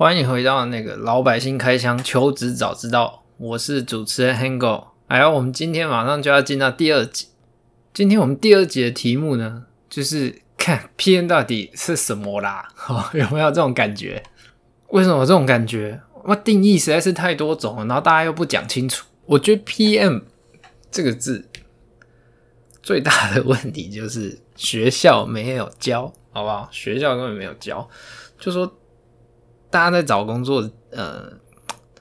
欢迎回到那个老百姓开箱求职早知道，我是主持人 Hango。哎呀，我们今天马上就要进到第二集。今天我们第二集的题目呢，就是看 PM 到底是什么啦？哦，有没有这种感觉？为什么这种感觉？我定义实在是太多种了，然后大家又不讲清楚。我觉得 PM 这个字最大的问题就是学校没有教，好不好？学校根本没有教，就说。大家在找工作，呃，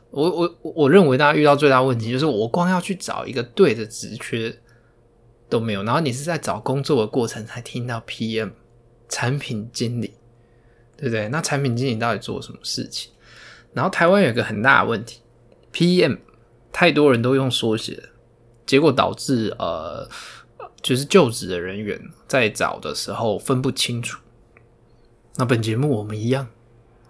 我我我认为大家遇到最大问题就是，我光要去找一个对的职缺都没有，然后你是在找工作的过程才听到 PM 产品经理，对不对？那产品经理到底做什么事情？然后台湾有一个很大的问题，PM 太多人都用缩写，结果导致呃，就是就职的人员在找的时候分不清楚。那本节目我们一样。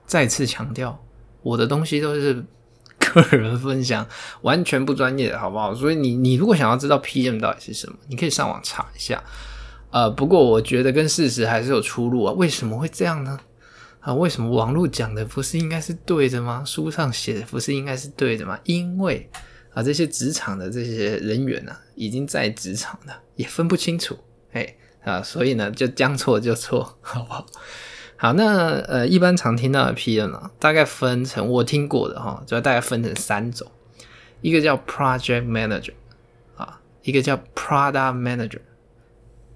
再次强调，我的东西都是 个人分享，完全不专业的，好不好？所以你你如果想要知道 PM 到底是什么，你可以上网查一下。呃，不过我觉得跟事实还是有出入啊。为什么会这样呢？啊，为什么网络讲的不是应该是对的吗？书上写的不是应该是对的吗？因为啊，这些职场的这些人员呢、已经在职场了，也分不清楚，哎啊，所以呢，就将错就错，好不好？好，那呃，一般常听到的 PM 啊，大概分成我听过的哈，就大概分成三种，一个叫 Project Manager 啊，一个叫 Product Manager，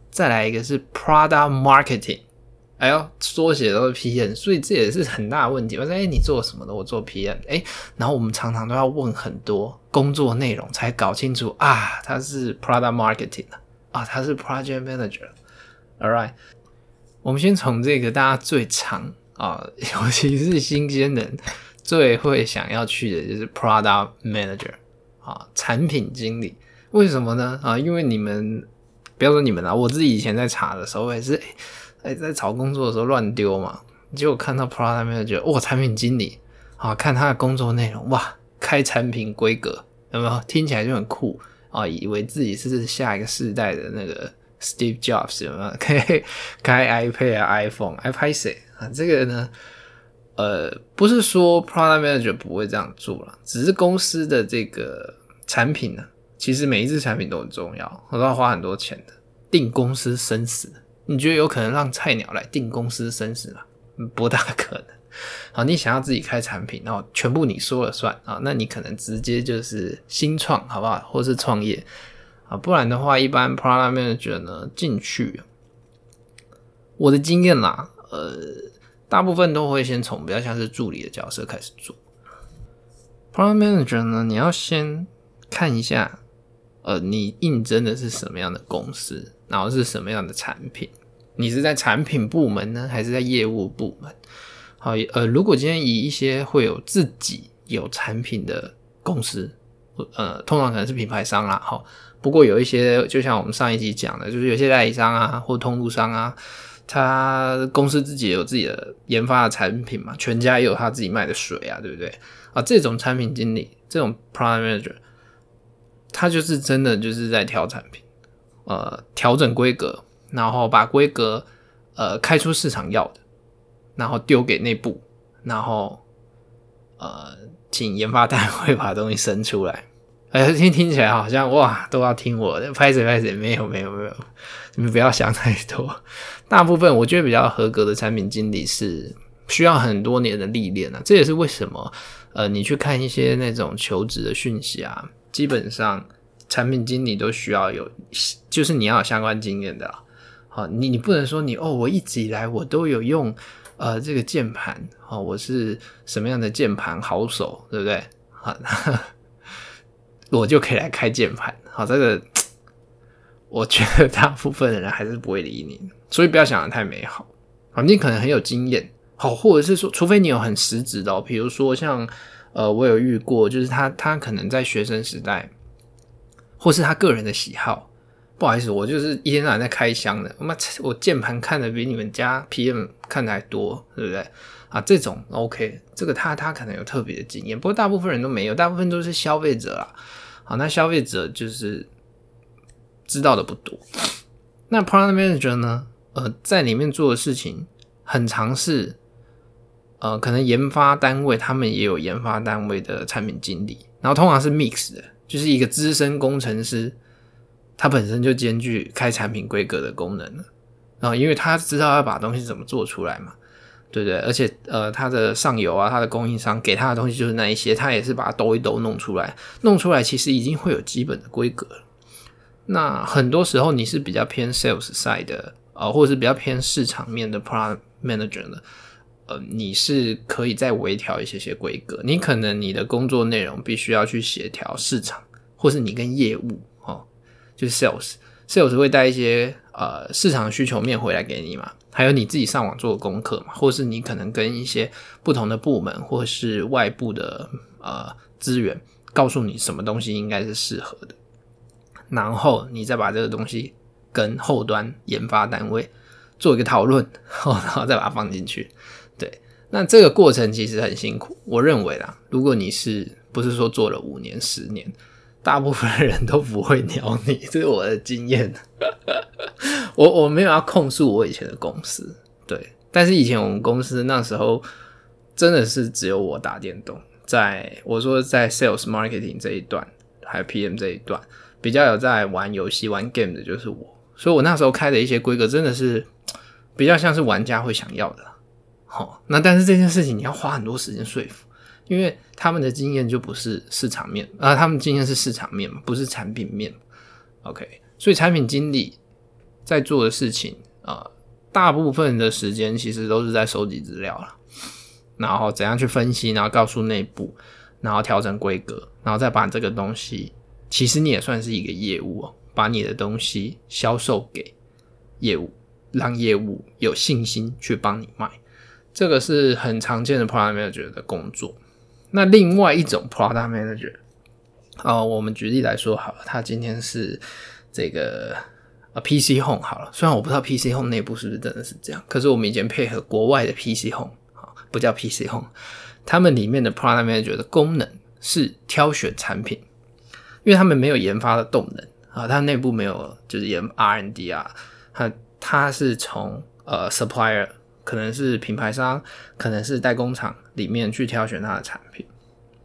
再来一个是 Product Marketing，哎呦，缩写都是 PM，所以这也是很大的问题。我说，哎，你做什么的？我做 PM，哎，然后我们常常都要问很多工作内容，才搞清楚啊，他是 Product Marketing 啊，他是 Project Manager，All right。我们先从这个大家最常啊，尤其是新鲜人最会想要去的就是 Product Manager 啊，产品经理。为什么呢？啊，因为你们不要说你们啦，我自己以前在查的时候也是，哎，在找工作的时候乱丢嘛，结果看到 Product Manager，哇，产品经理啊，看他的工作内容，哇，开产品规格，有没有？听起来就很酷啊，以为自己是下一个世代的那个。Steve Jobs 有没有 可以开 iPad、iPhone、iPad 啊？这个呢，呃，不是说 Product Manager 不会这样做了，只是公司的这个产品呢，其实每一只产品都很重要，都要花很多钱的，定公司生死。你觉得有可能让菜鸟来定公司生死吗？不大可能。好，你想要自己开产品，然后全部你说了算啊？那你可能直接就是新创，好不好？或是创业。不然的话，一般 Product Manager 呢进去，我的经验啦，呃，大部分都会先从比较像是助理的角色开始做。Product Manager 呢，你要先看一下，呃，你应征的是什么样的公司，然后是什么样的产品，你是在产品部门呢，还是在业务部门？好，呃，如果今天以一些会有自己有产品的公司，呃，通常可能是品牌商啦，好。不过有一些，就像我们上一集讲的，就是有些代理商啊，或通路商啊，他公司自己也有自己的研发的产品嘛，全家也有他自己卖的水啊，对不对？啊，这种产品经理，这种 Product Manager，他就是真的就是在挑产品，呃，调整规格，然后把规格呃开出市场要的，然后丢给内部，然后呃，请研发单位 把东西生出来。哎，听听起来好像哇，都要听我的，拍谁拍谁，没有没有没有，你们不要想太多。大部分我觉得比较合格的产品经理是需要很多年的历练啊，这也是为什么呃，你去看一些那种求职的讯息啊，基本上产品经理都需要有，就是你要有相关经验的。好，你你不能说你哦，我一直以来我都有用呃这个键盘，哦，我是什么样的键盘好手，对不对？好。我就可以来开键盘，好，这个我觉得大部分的人还是不会理你，所以不要想得太美好。好，你可能很有经验，好，或者是说，除非你有很实质的，比如说像呃，我有遇过，就是他他可能在学生时代，或是他个人的喜好，不好意思，我就是一天到晚在开箱的，我妈，我键盘看的比你们家 PM 看的还多，对不对？啊，这种 OK，这个他他可能有特别的经验，不过大部分人都没有，大部分都是消费者啦。好，那消费者就是知道的不多。那 Product Manager 呢？呃，在里面做的事情很常是，呃，可能研发单位他们也有研发单位的产品经理，然后通常是 mix 的，就是一个资深工程师，他本身就兼具开产品规格的功能了，然后因为他知道要把东西怎么做出来嘛，对对？而且呃，他的上游啊，他的供应商给他的东西就是那一些，他也是把它兜一兜弄出来，弄出来其实已经会有基本的规格。那很多时候你是比较偏 sales side 的，呃，或者是比较偏市场面的 product manager 的，呃，你是可以再微调一些些规格。你可能你的工作内容必须要去协调市场，或是你跟业务，哦，就 sales，sales 会带一些呃市场需求面回来给你嘛，还有你自己上网做功课嘛，或是你可能跟一些不同的部门或是外部的呃资源，告诉你什么东西应该是适合的。然后你再把这个东西跟后端研发单位做一个讨论，然后再把它放进去。对，那这个过程其实很辛苦。我认为啦，如果你是不是说做了五年、十年，大部分人都不会鸟你，这是我的经验。我我没有要控诉我以前的公司，对，但是以前我们公司那时候真的是只有我打电动，在我说在 sales marketing 这一段，还有 PM 这一段。比较有在玩游戏、玩 game 的就是我，所以我那时候开的一些规格真的是比较像是玩家会想要的。好，那但是这件事情你要花很多时间说服，因为他们的经验就不是市场面啊、他们经验是市场面嘛，不是产品面。OK，所以产品经理在做的事情啊、大部分的时间其实都是在收集资料了，然后怎样去分析，然后告诉内部，然后调整规格，然后再把这个东西。其实你也算是一个业务哦，把你的东西销售给业务，让业务有信心去帮你卖，这个是很常见的 product manager 的工作。那另外一种 product manager，哦，我们举例来说好，他今天是这个啊 PC Home 好了，虽然我不知道 PC Home 内部是不是真的是这样，可是我们以前配合国外的 PC Home 啊，不叫 PC Home，他们里面的 product manager 的功能是挑选产品。因为他们没有研发的动能啊，他内部没有就是研 R&D 啊，他他是从呃 supplier，可能是品牌商，可能是代工厂里面去挑选他的产品，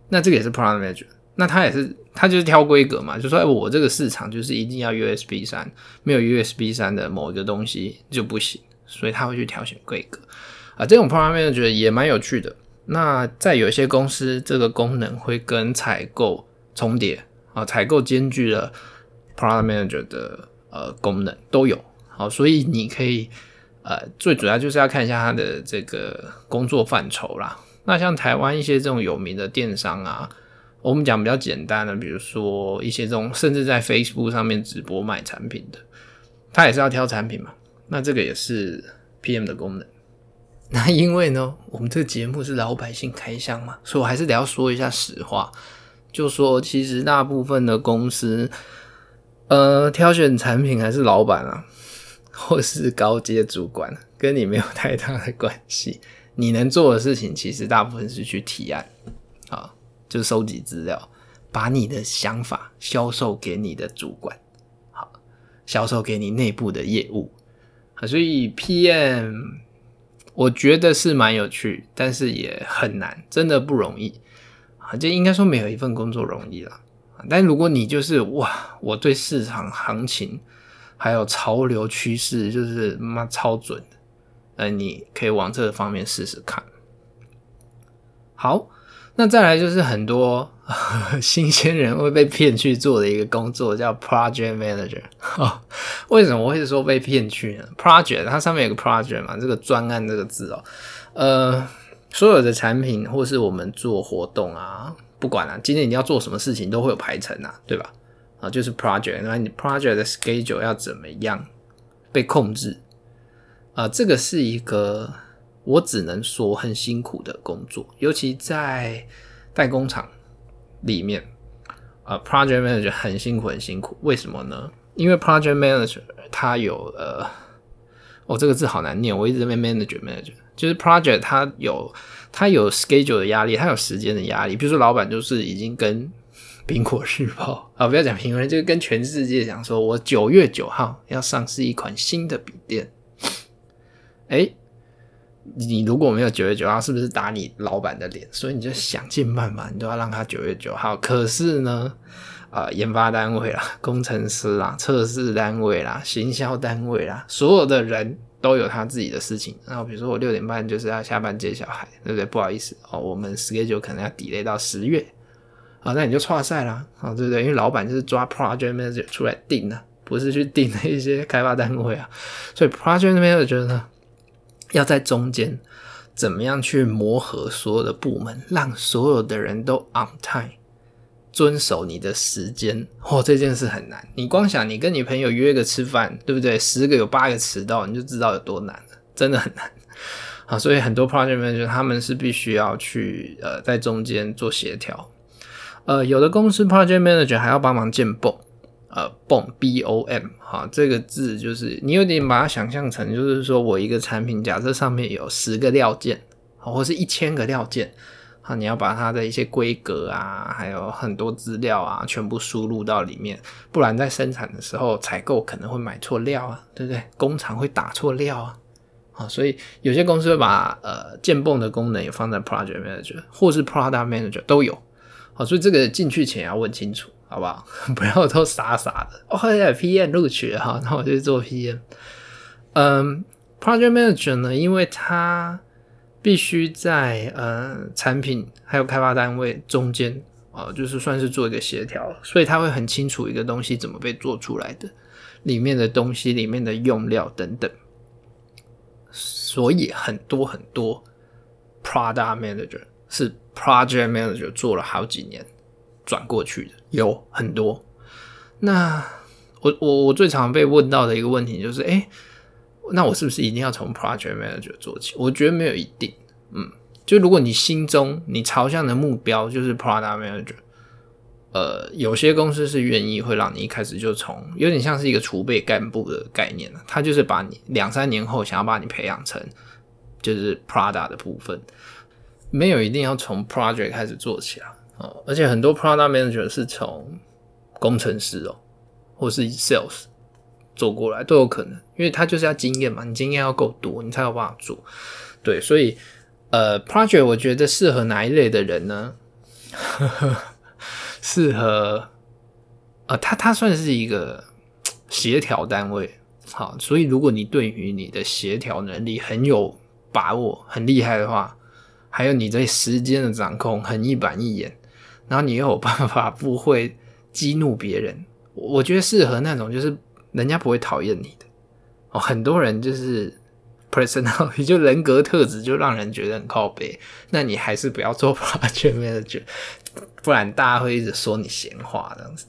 那这个也是 product manager，那他也是他就是挑规格嘛，就说哎我这个市场就是一定要 USB 三，没有 USB 三的某一个东西就不行，所以他会去挑选规格啊，这种 product manager 也蛮有趣的。那在有些公司，这个功能会跟采购重叠。啊，采购兼具了 product manager 的呃功能都有，好，所以你可以呃最主要就是要看一下它的这个工作范畴啦。那像台湾一些这种有名的电商啊，我们讲比较简单的，比如说一些这种甚至在 Facebook 上面直播卖产品的，他也是要挑产品嘛。那这个也是 PM 的功能。那因为呢，我们这个节目是老百姓开箱嘛，所以我还是得要说一下实话。就说，其实大部分的公司，呃，挑选产品还是老板啊，或是高阶主管，跟你没有太大的关系。你能做的事情，其实大部分是去提案，啊，就收集资料，把你的想法销售给你的主管，好，销售给你内部的业务。所以 PM，我觉得是蛮有趣，但是也很难，真的不容易啊。就应该说没有一份工作容易了，但如果你就是哇，我对市场行情还有潮流趋势就是妈超准的，那你可以往这方面试试看。好，那再来就是很多 新鲜人会被骗去做的一个工作，叫 Project Manager。为什么我会说被骗去呢？Project 它上面有个 Project 嘛，这个专案这个字哦，呃。所有的产品，或是我们做活动啊，不管啊，今天你要做什么事情，都会有排程啊，对吧？啊，就是 project，那你 project 的 schedule 要怎么样被控制？啊，这个是一个我只能说很辛苦的工作，尤其在代工厂里面啊，project manager 很辛苦，很辛苦。为什么呢？因为 project manager 他有呃，哦，这个字好难念，我一直在 manager manager。就是 project，他有他有 schedule 的压力，他有时间的压力。比如说，老板就是已经跟苹果日报啊，不要讲苹果，就是跟全世界讲说，我九月九号要上市一款新的笔电。诶，你如果没有九月九号，是不是打你老板的脸？所以你就想尽办法，你都要让他九月九号。可是呢，啊、研发单位啦、工程师啦、测试单位啦、行销单位啦，所有的人都有他自己的事情。然后比如说我六点半就是要下班接小孩，对不对？不好意思哦，我们 schedule 可能要 delay 到十月。啊，那你就错赛啦，啊，对不对？因为老板就是抓 project manager 出来定的，不是去定那些开发单位啊。所以 project manager 呢，要在中间怎么样去磨合所有的部门，让所有的人都 on time，遵守你的时间。哦，这件事很难。你光想你跟你朋友约个吃饭，对不对？十个有八个迟到，你就知道有多难了，真的很难。啊，所以很多 project manager 他们是必须要去呃在中间做协调。呃，有的公司 project manager 还要帮忙建泵呃，BOM B O M 哈，这个字就是你有点把它想象成，就是说我一个产品，假设上面有十个料件，或是一千个料件，啊，你要把它的一些规格啊，还有很多资料啊，全部输入到里面，不然在生产的时候采购可能会买错料啊，对不对？工厂会打错料啊，啊，所以有些公司会把呃建泵的功能也放在 project manager 或是 product manager 都有。好，所以这个进去前要问清楚，好不好？不要都傻傻的。哦，呀，PM 录取了哈，那我就做 PM。嗯，Project Manager 呢，因为他必须在呃产品还有开发单位中间啊、呃，就是算是做一个协调，所以他会很清楚一个东西怎么被做出来的，里面的东西、里面的用料等等。所以很多很多 Product Manager 是。Project Manager 做了好几年转过去的有很多。那我我我最常被问到的一个问题就是，哎、那我是不是一定要从 Project Manager 做起？我觉得没有一定。嗯，就如果你心中你朝向的目标就是 Product Manager，呃，有些公司是愿意会让你一开始就从有点像是一个储备干部的概念，他就是把你两三年后想要把你培养成就是 Product 的部分。没有一定要从 project 开始做起啊，哦，而且很多 product manager 是从工程师哦，或是 sales 走过来都有可能，因为他就是要经验嘛，你经验要够多，你才有办法做。对，所以呃，project 我觉得适合哪一类的人呢？适合呃，他他算是一个协调单位，好，所以如果你对于你的协调能力很有把握，很厉害的话。还有你对时间的掌控很一板一眼，然后你又有办法不会激怒别人，我觉得适合那种就是人家不会讨厌你的哦。很多人就是 personality 就人格特质就让人觉得很靠背，那你还是不要做 project manager，不然大家会一直说你闲话这样子。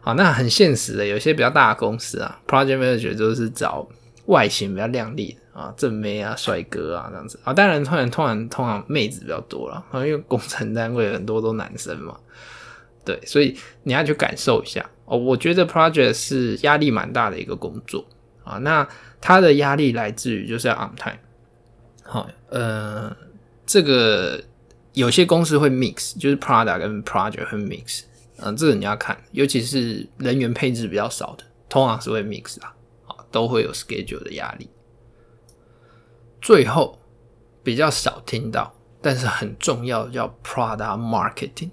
好，那很现实的，有些比较大的公司啊，project manager 就是找外形比较靓丽。啊，正妹啊，帅哥啊，这样子啊，当然，突然，突然，通常妹子比较多了啊，因为工程单位很多都男生嘛，对，所以你要去感受一下哦。我觉得 project 是压力蛮大的一个工作啊，那它的压力来自于就是要 on time。好，呃，这个有些公司会 mix，就是 product 跟 project 会 mix，嗯，这个你要看，尤其是人员配置比较少的，通常是会 mix 啊，啊，都会有 schedule 的压力。最后比较少听到，但是很重要，叫 product marketing。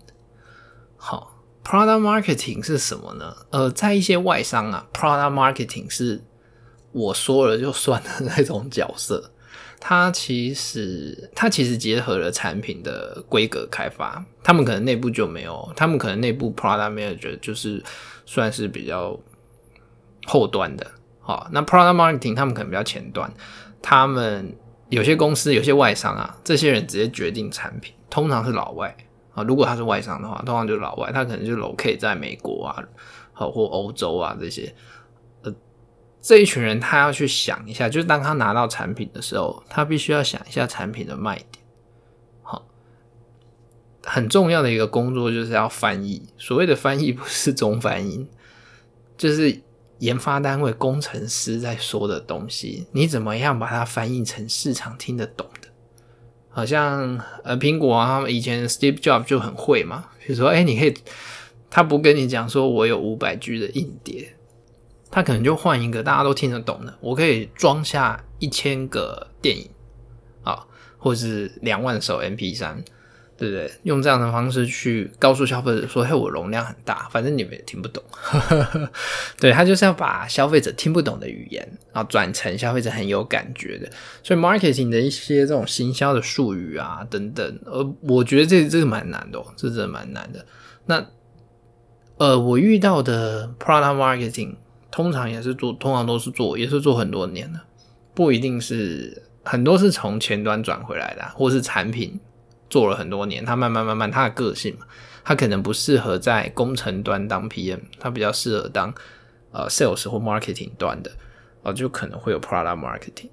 好，product marketing 是什么呢？呃，在一些外商啊，product marketing 是我说了就算的那种角色。它其实它其实结合了产品的规格开发，他们可能内部就没有，他们可能内部 product manager 就是算是比较后端的。好，那 product marketing 他们可能比较前端，他们。有些公司、有些外商啊，这些人直接决定产品，通常是老外啊。如果他是外商的话，通常就是老外，他可能就 locate 在美国啊，好或欧洲啊这些。呃，这一群人他要去想一下，就是当他拿到产品的时候，他必须要想一下产品的卖点。好，很重要的一个工作就是要翻译。所谓的翻译不是中翻译，就是。研发单位工程师在说的东西，你怎么样把它翻译成市场听得懂的？好像呃，苹果啊，他们以前 Steve Jobs 就很会嘛。比如说，哎、你可以，他不跟你讲说我有五百 G 的硬碟，他可能就换一个大家都听得懂的。我可以装下一千个电影，啊，或是两万首 MP3。对不对？用这样的方式去告诉消费者说：“嘿，我容量很大，反正你们也听不懂。”对，他就是要把消费者听不懂的语言，然后转成消费者很有感觉的。所以，marketing 的一些这种行销的术语啊，等等，呃，我觉得这这个蛮难的哦，这真的蛮难的。那，呃，我遇到的 product marketing 通常也是做，通常都是做，也是做很多年的，不一定是很多是从前端转回来的，或是产品。做了很多年，他慢慢慢慢，他的个性嘛，他可能不适合在工程端当 PM，他比较适合当呃 sales 或 marketing 端的，哦、就可能会有 product marketing。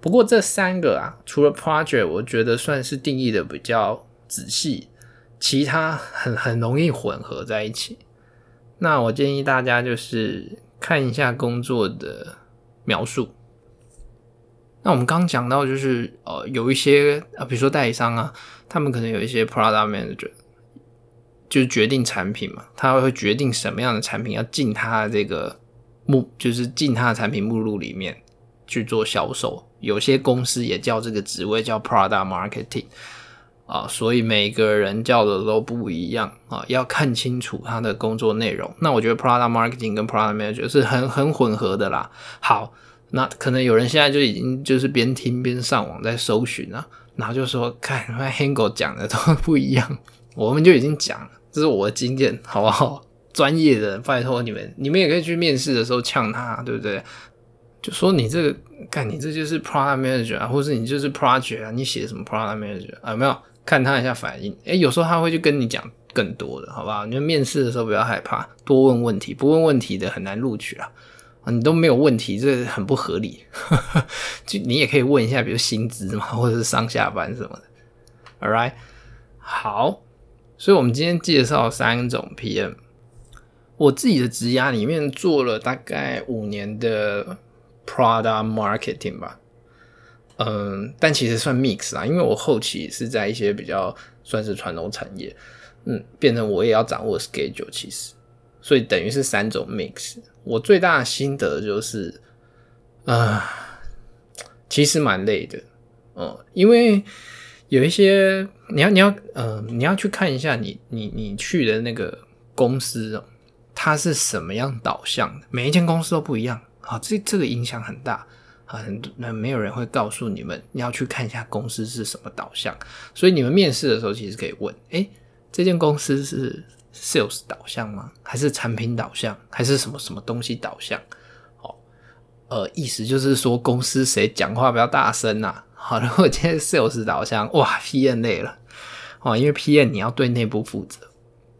不过这三个啊，除了 project，我觉得算是定义的比较仔细，其他很很容易混合在一起。那我建议大家就是看一下工作的描述。那我们刚讲到，就是呃，有一些啊，比如说代理商啊，他们可能有一些 product manager，就是决定产品嘛，他会决定什么样的产品要进他的这个目，就是进他的产品目录里面去做销售。有些公司也叫这个职位叫 product marketing 啊，所以每个人叫的都不一样啊，要看清楚他的工作内容。那我觉得 product marketing 跟 product manager 是很很混合的啦。好。那可能有人现在就已经就是边听边上网在搜寻了，然后就说看 Hango 讲的都不一样，我们就已经讲了，这是我的经验，好不好？专业的，拜托你们，你们也可以去面试的时候呛他，对不对？就说你这个，看你这就是 Product Manager 啊，或是你就是 Project 啊，你写什么 Product Manager 啊？有没有看他一下反应？诶，有时候他会去跟你讲更多的，好不好？你们面试的时候不要害怕，多问问题，不问问题的很难录取啊。你都没有问题，这很不合理。就你也可以问一下，比如薪资嘛，或者是上下班什么的。All right，好，所以我们今天介绍三种 PM。我自己的职涯里面做了大概五年的 Product Marketing 吧。嗯，但其实算 mix 啊，因为我后期是在一些比较算是传统产业，嗯，变成我也要掌握 schedule，其实。所以等于是三种 mix。我最大的心得就是，啊、其实蛮累的，哦、嗯，因为有一些你要你要呃你要去看一下你你你去的那个公司，它是什么样导向的？每一间公司都不一样啊，这这个影响很大啊，很那没有人会告诉你们你要去看一下公司是什么导向，所以你们面试的时候其实可以问，诶，这间公司是。Sales 导向吗？还是产品导向？还是什么什么东西导向？哦，呃，意思就是说公司谁讲话比较大声呐？好，如果今天 Sales 导向，哇，PM 累了哦，因为 PM 你要对内部负责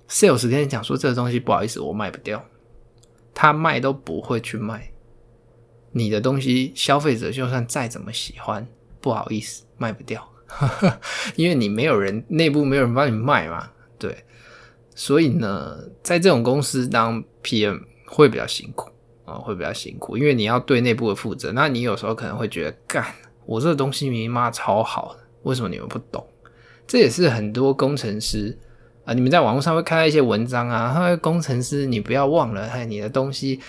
，Sales 跟你讲说这个东西不好意思，我卖不掉，他卖都不会去卖你的东西，消费者就算再怎么喜欢，不好意思，卖不掉，因为你没有人内部没有人帮你卖嘛，对。所以呢，在这种公司当 PM 会比较辛苦啊，会比较辛苦，因为你要对内部的负责。那你有时候可能会觉得，干，我这个东西明明妈超好，为什么你们不懂？这也是很多工程师啊，你们在网络上会看到一些文章啊，他工程师你不要忘了，哎，你的东西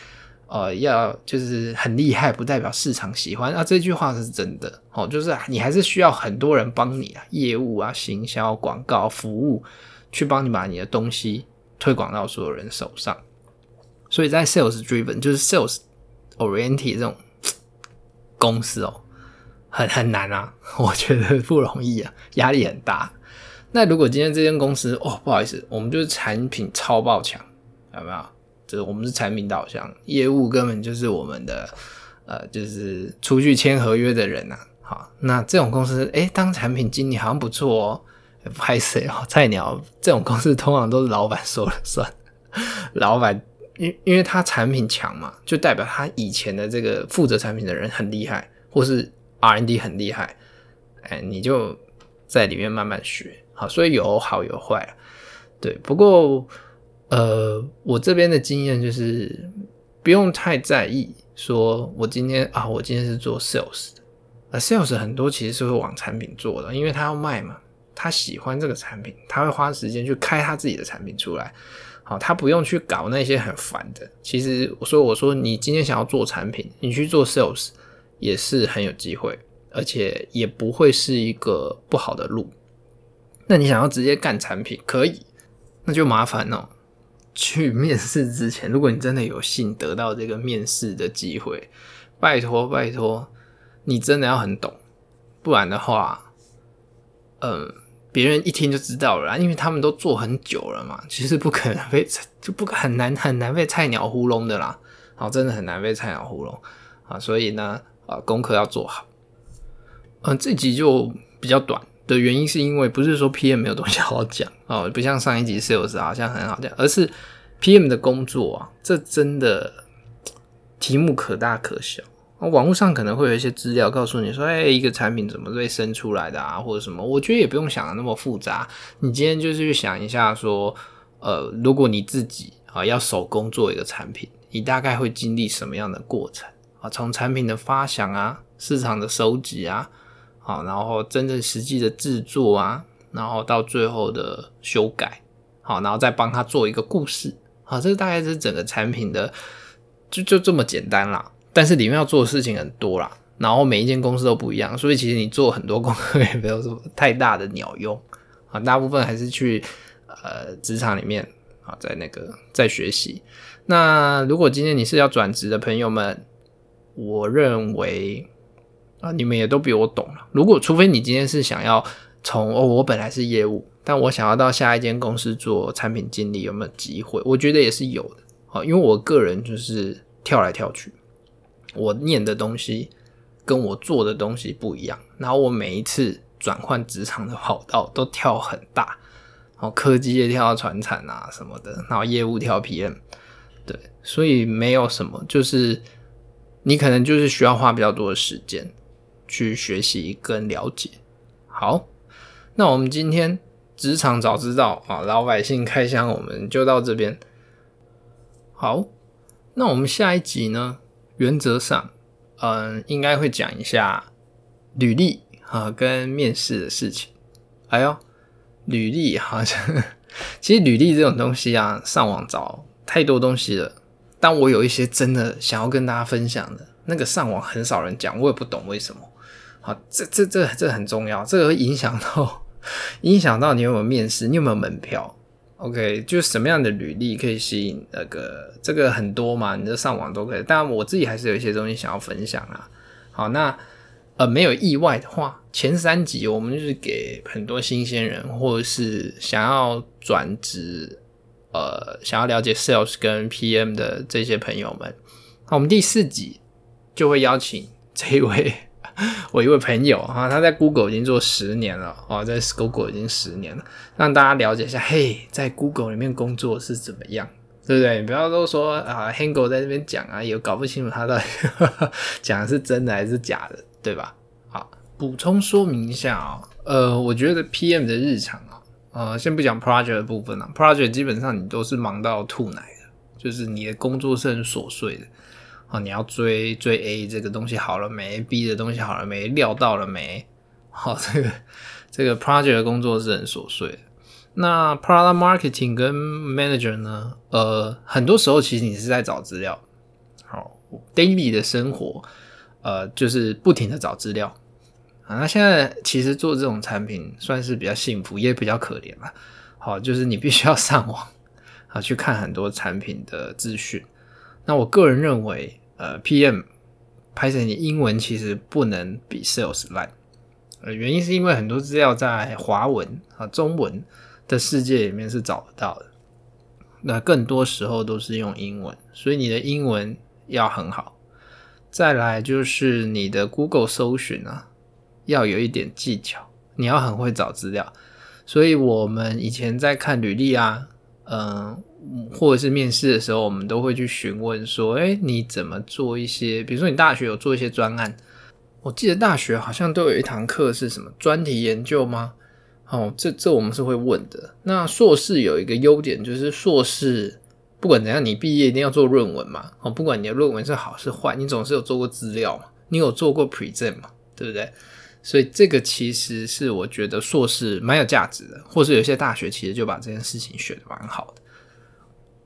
呃要就是很厉害，不代表市场喜欢啊。这句话是真的哦，就是你还是需要很多人帮你啊，业务啊、行销、广告、服务。去帮你把你的东西推广到所有人手上，所以在 sales driven 就是 sales oriented 这种公司哦，很很难啊，我觉得不容易啊，压力很大。那如果今天这间公司哦，不好意思，我们就是产品超爆强，有没有？就是我们是产品导向，业务根本就是我们的呃，就是出去签合约的人呐、啊。好，那这种公司诶，当产品经理好像不错哦。拍谁哦？菜鸟这种公司通常都是老板说了算。老板因因为他产品强嘛，就代表他以前的这个负责产品的人很厉害，或是 R N D 很厉害。哎，你就在里面慢慢学。好，所以有好有坏。对，不过呃，我这边的经验就是不用太在意。说我今天啊，我今天是做 sales 的，啊，sales 很多其实是会往产品做的，因为他要卖嘛。他喜欢这个产品，他会花时间去开他自己的产品出来。好，他不用去搞那些很烦的。其实，所以我说，你今天想要做产品，你去做 sales 也是很有机会。而且也不会是一个不好的路。那你想要直接干产品，可以，那就麻烦哦。去面试之前，如果你真的有幸得到这个面试的机会，拜托拜托，你真的要很懂，不然的话，嗯，别人一听就知道了，因为他们都做很久了嘛，其实不可能被就不很难很难被菜鸟糊弄的啦，好，真的很难被菜鸟糊弄啊，所以呢，啊，功课要做好。嗯，这集就比较短。的原因是因为不是说 PM 没有东西好讲 哦，不像上一集 Sales 好像很好讲，而是 PM 的工作啊，这真的题目可大可小。网络上可能会有一些资料告诉你说，哎，一个产品怎么被生出来的啊，或者什么，我觉得也不用想的那么复杂。你今天就是去想一下，说，呃，如果你自己啊要手工做一个产品，你大概会经历什么样的过程啊？从产品的发想啊，市场的收集啊。好，然后真正实际的制作啊，然后到最后的修改，好，然后再帮他做一个故事，好，这大概是整个产品的，就就这么简单啦。但是里面要做的事情很多啦，然后每一间公司都不一样，所以其实你做很多功课也没有什么太大的鸟用啊，大部分还是去呃职场里面啊，在那个在学习。那如果今天你是要转职的朋友们，我认为。啊，你们也都比我懂了。如果除非你今天是想要从哦，我本来是业务，但我想要到下一间公司做产品经理，有没有机会？我觉得也是有的。啊，因为我个人就是跳来跳去，我念的东西跟我做的东西不一样，然后我每一次转换职场的跑道都跳很大，然后科技业跳到传产啊什么的，然后业务跳 PM，对，所以没有什么，就是你可能就是需要花比较多的时间。去学习跟了解。好，那我们今天职场早知道啊，老百姓开箱，我们就到这边。好，那我们下一集呢，原则上，嗯，应该会讲一下履历啊跟面试的事情。哎呦，履历好像，其实履历这种东西啊，上网找太多东西了。但我有一些真的想要跟大家分享的，那个上网很少人讲，我也不懂为什么。好，这这这这很重要，这个会影响到 影响到你有没有面试，你有没有门票？OK，就是什么样的履历可以吸引那个这个很多嘛，你就上网都可以。当然，我自己还是有一些东西想要分享啊。好，那呃没有意外的话，前三集我们就是给很多新鲜人或者是想要转职呃想要了解 Sales 跟 PM 的这些朋友们。好，我们第四集就会邀请这一位。我一位朋友哈，他在 Google 已经做十年了哦，在 Google 已经十年了，让大家了解一下，嘿，在 Google 里面工作是怎么样，对不对？你不要都说啊，Hango 在这边讲啊，也搞不清楚他到底 讲的是真的还是假的，对吧？好，补充说明一下啊，呃，我觉得 PM 的日常啊，呃，先不讲 Project 的部分啊，Project 基本上你都是忙到吐奶的，就是你的工作是很琐碎的。啊，你要追追 A 这个东西好了没？B 的东西好了没？料到了没？好，这个这个 project 的工作是很琐碎的。那 product marketing 跟 manager 呢？呃，很多时候其实你是在找资料。好，daily 的生活，呃，就是不停的找资料。啊，那现在其实做这种产品算是比较幸福，也比较可怜了。好，就是你必须要上网 啊，去看很多产品的资讯。那我个人认为，呃，PM 拍成你英文其实不能比 Sales 烂，呃，原因是因为很多资料在华文啊、中文的世界里面是找不到的，那更多时候都是用英文，所以你的英文要很好。再来就是你的 Google 搜寻啊，要有一点技巧，你要很会找资料。所以我们以前在看履历啊，嗯、或者是面试的时候，我们都会去询问说：“哎，你怎么做一些？比如说你大学有做一些专案，我记得大学好像都有一堂课是什么专题研究吗？哦，这这我们是会问的。那硕士有一个优点就是硕士不管怎样，你毕业一定要做论文嘛。哦，不管你的论文是好是坏，你总是有做过资料嘛，你有做过 present 嘛，对不对？所以这个其实是我觉得硕士蛮有价值的，或是有些大学其实就把这件事情学的蛮好的。”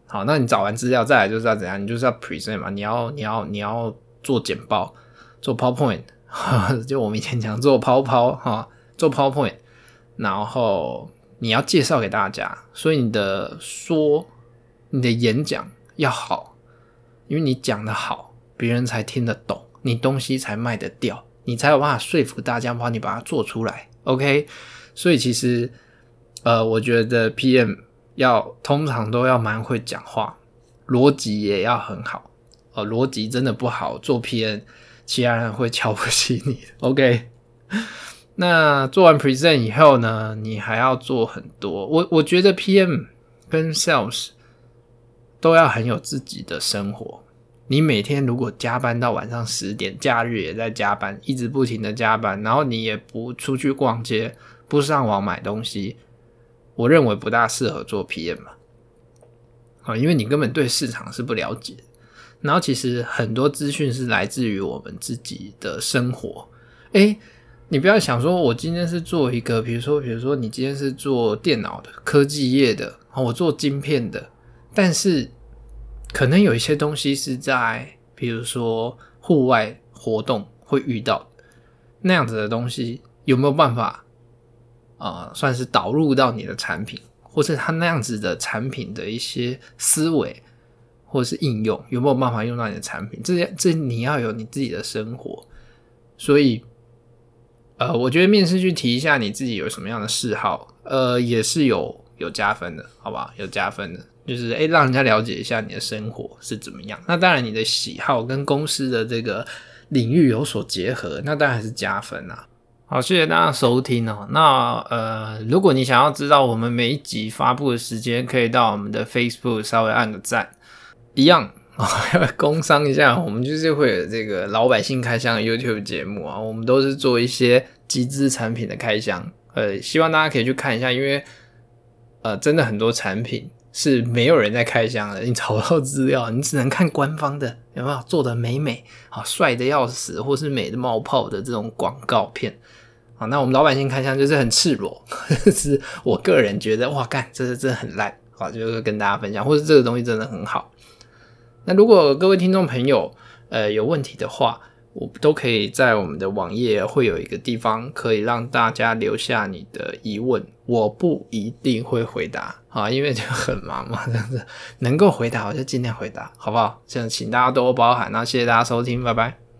好，那你找完资料再来就是要怎样？你就是要 present 嘛，你要你要你要做简报，做 PowerPoint，就我们以前讲做抛抛哈，做 PowerPoint，然后你要介绍给大家，所以你的说你的演讲要好，因为你讲的好，别人才听得懂，你东西才卖得掉，你才有办法说服大家帮你把它做出来。OK，所以其实呃，我觉得 PM 要通常都要蛮会讲话，逻辑也要很好。呃，逻辑真的不好做 PM，其他人会瞧不起你。OK，那做完 Present 以后呢，你还要做很多。我我觉得 PM 跟 Sales 都要很有自己的生活。你每天如果加班到晚上十点，假日也在加班，一直不停的加班，然后你也不出去逛街，不上网买东西，我认为不大适合做 PM 嘛。啊，因为你根本对市场是不了解。然后其实很多资讯是来自于我们自己的生活。诶，你不要想说，我今天是做一个，比如说，比如说你今天是做电脑的科技业的，我做晶片的，但是可能有一些东西是在，比如说户外活动会遇到那样子的东西，有没有办法呃，算是导入到你的产品，或是他那样子的产品的一些思维？或是应用有没有办法用到你的产品？这些这你要有你自己的生活，所以呃，我觉得面试去提一下你自己有什么样的嗜好，呃，也是有有加分的，好吧？有加分的，就是诶，让人家了解一下你的生活是怎么样。那当然，你的喜好跟公司的这个领域有所结合，那当然是加分啊。好，谢谢大家收听哦。那呃，如果你想要知道我们每一集发布的时间，可以到我们的 Facebook 稍微按个赞。一样啊，工商一下，我们就是会有这个老百姓开箱的 YouTube 节目啊，我们都是做一些集资产品的开箱，呃，希望大家可以去看一下，因为呃，真的很多产品是没有人在开箱的，你找不到资料，你只能看官方的，有没有做的美美啊，帅的要死，或是美的冒泡的这种广告片啊？那我们老百姓开箱就是很赤裸，是我个人觉得哇，干，这是真的很烂啊，就是跟大家分享，或是这个东西真的很好。那如果各位听众朋友，呃，有问题的话，我都可以在我们的网页会有一个地方可以让大家留下你的疑问，我不一定会回答啊，因为就很忙嘛，这样子能够回答我就尽量回答，好不好？这样请大家多包涵，那谢谢大家收听，拜拜。